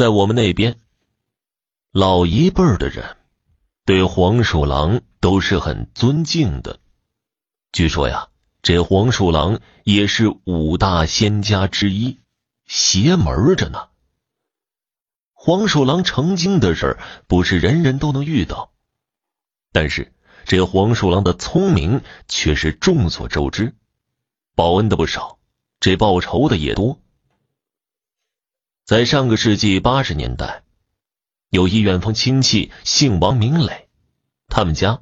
在我们那边，老一辈的人对黄鼠狼都是很尊敬的。据说呀，这黄鼠狼也是五大仙家之一，邪门着呢。黄鼠狼成精的事儿不是人人都能遇到，但是这黄鼠狼的聪明却是众所周知，报恩的不少，这报仇的也多。在上个世纪八十年代，有一远方亲戚姓王名磊，他们家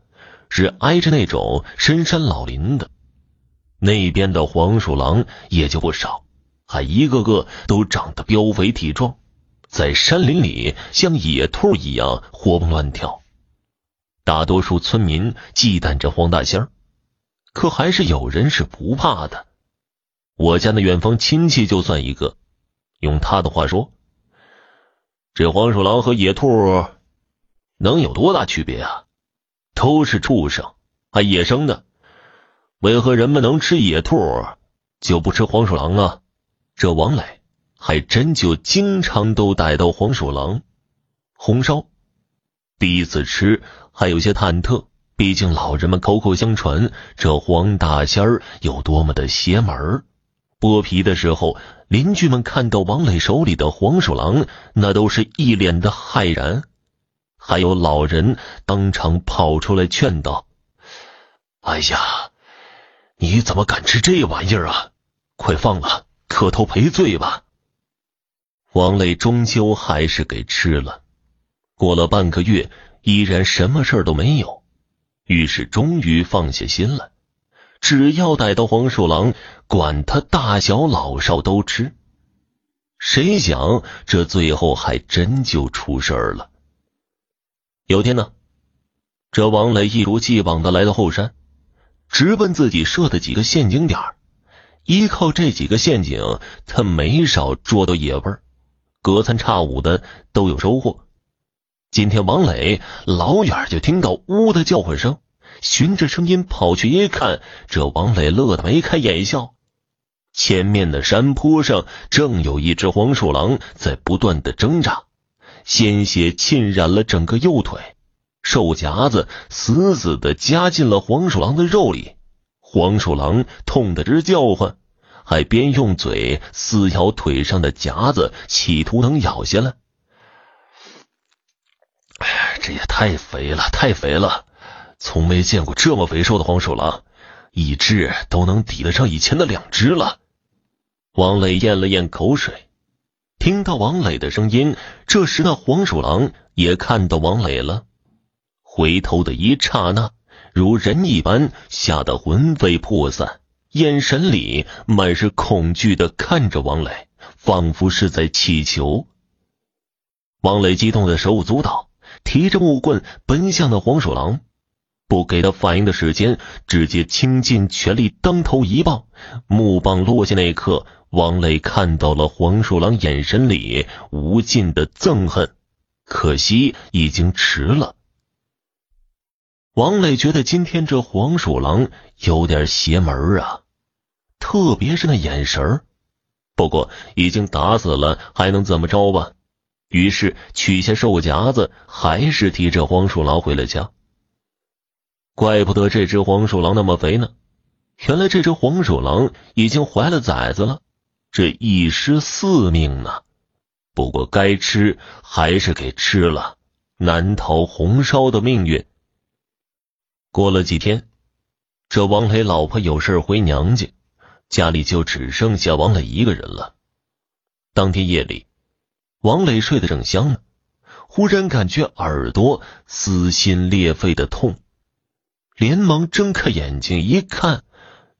是挨着那种深山老林的，那边的黄鼠狼也就不少，还一个个都长得膘肥体壮。在山林里像野兔一样活蹦乱跳，大多数村民忌惮着黄大仙，可还是有人是不怕的。我家那远方亲戚就算一个，用他的话说：“这黄鼠狼和野兔能有多大区别啊？都是畜生，还野生的，为何人们能吃野兔就不吃黄鼠狼啊？”这王磊。还真就经常都逮到黄鼠狼，红烧。第一次吃还有些忐忑，毕竟老人们口口相传这黄大仙儿有多么的邪门剥皮的时候，邻居们看到王磊手里的黄鼠狼，那都是一脸的骇然。还有老人当场跑出来劝道：“哎呀，你怎么敢吃这玩意儿啊？快放了，磕头赔罪吧！”王磊终究还是给吃了，过了半个月，依然什么事都没有，于是终于放下心了。只要逮到黄鼠狼，管他大小老少都吃。谁想这最后还真就出事儿了。有天呢，这王磊一如既往的来到后山，直奔自己设的几个陷阱点依靠这几个陷阱，他没少捉到野味儿。隔三差五的都有收获。今天王磊老远就听到呜的叫唤声，循着声音跑去一看，这王磊乐得眉开眼笑。前面的山坡上正有一只黄鼠狼在不断的挣扎，鲜血浸染了整个右腿，兽夹子死死的夹进了黄鼠狼的肉里，黄鼠狼痛得直叫唤。还边用嘴撕咬腿上的夹子，企图能咬下来。哎呀这也太肥了，太肥了！从没见过这么肥瘦的黄鼠狼，一只都能抵得上以前的两只了。王磊咽了咽口水，听到王磊的声音，这时那黄鼠狼也看到王磊了，回头的一刹那，如人一般，吓得魂飞魄散。眼神里满是恐惧的看着王磊，仿佛是在祈求。王磊激动的手舞足蹈，提着木棍奔向那黄鼠狼，不给他反应的时间，直接倾尽全力当头一棒。木棒落下那一刻，王磊看到了黄鼠狼眼神里无尽的憎恨，可惜已经迟了。王磊觉得今天这黄鼠狼有点邪门啊，特别是那眼神不过已经打死了，还能怎么着吧？于是取下兽夹子，还是提着黄鼠狼回了家。怪不得这只黄鼠狼那么肥呢，原来这只黄鼠狼已经怀了崽子了，这一尸四命呢。不过该吃还是给吃了，难逃红烧的命运。过了几天，这王磊老婆有事回娘家，家里就只剩下王磊一个人了。当天夜里，王磊睡得正香呢，忽然感觉耳朵撕心裂肺的痛，连忙睁开眼睛一看，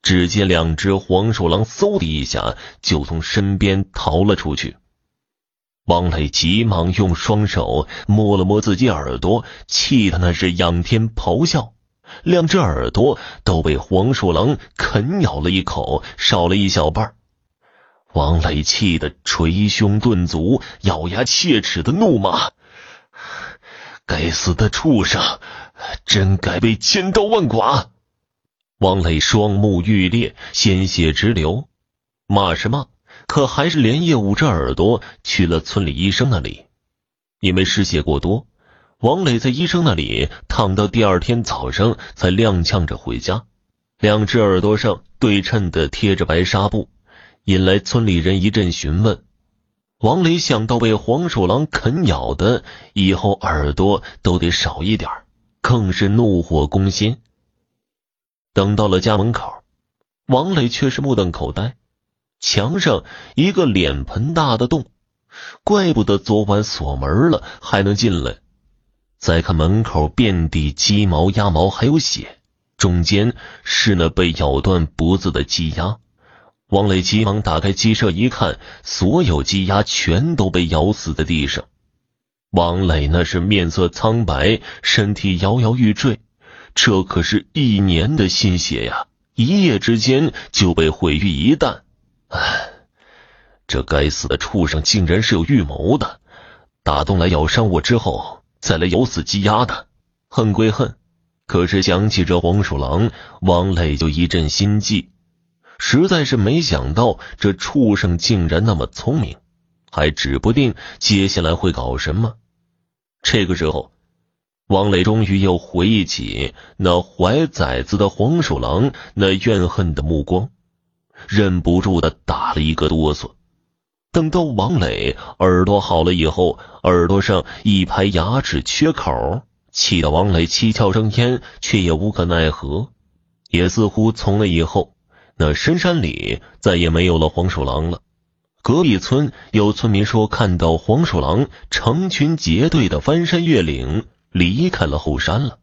只见两只黄鼠狼嗖的一下就从身边逃了出去。王磊急忙用双手摸了摸自己耳朵，气得那是仰天咆哮。两只耳朵都被黄鼠狼啃咬了一口，少了一小半。王磊气得捶胸顿足，咬牙切齿的怒骂：“该死的畜生，真该被千刀万剐！”王磊双目欲裂，鲜血直流。骂是骂，可还是连夜捂着耳朵去了村里医生那里，因为失血过多，王磊在医生那里躺到第二天早上才踉跄着回家，两只耳朵上对称的贴着白纱布，引来村里人一阵询问。王磊想到被黄鼠狼啃咬的，以后耳朵都得少一点，更是怒火攻心。等到了家门口，王磊却是目瞪口呆，墙上一个脸盆大的洞。怪不得昨晚锁门了还能进来。再看门口遍地鸡毛鸭毛，还有血，中间是那被咬断脖子的鸡鸭。王磊急忙打开鸡舍一看，所有鸡鸭全都被咬死在地上。王磊那是面色苍白，身体摇摇欲坠。这可是一年的心血呀，一夜之间就被毁于一旦。唉。这该死的畜生竟然是有预谋的，打洞来咬伤我之后，再来咬死鸡鸭的。恨归恨，可是想起这黄鼠狼，王磊就一阵心悸。实在是没想到这畜生竟然那么聪明，还指不定接下来会搞什么。这个时候，王磊终于又回忆起那怀崽子的黄鼠狼那怨恨的目光，忍不住的打了一个哆嗦。等到王磊耳朵好了以后，耳朵上一排牙齿缺口，气得王磊七窍生烟，却也无可奈何。也似乎从那以后，那深山里再也没有了黄鼠狼了。隔壁村有村民说，看到黄鼠狼成群结队的翻山越岭，离开了后山了。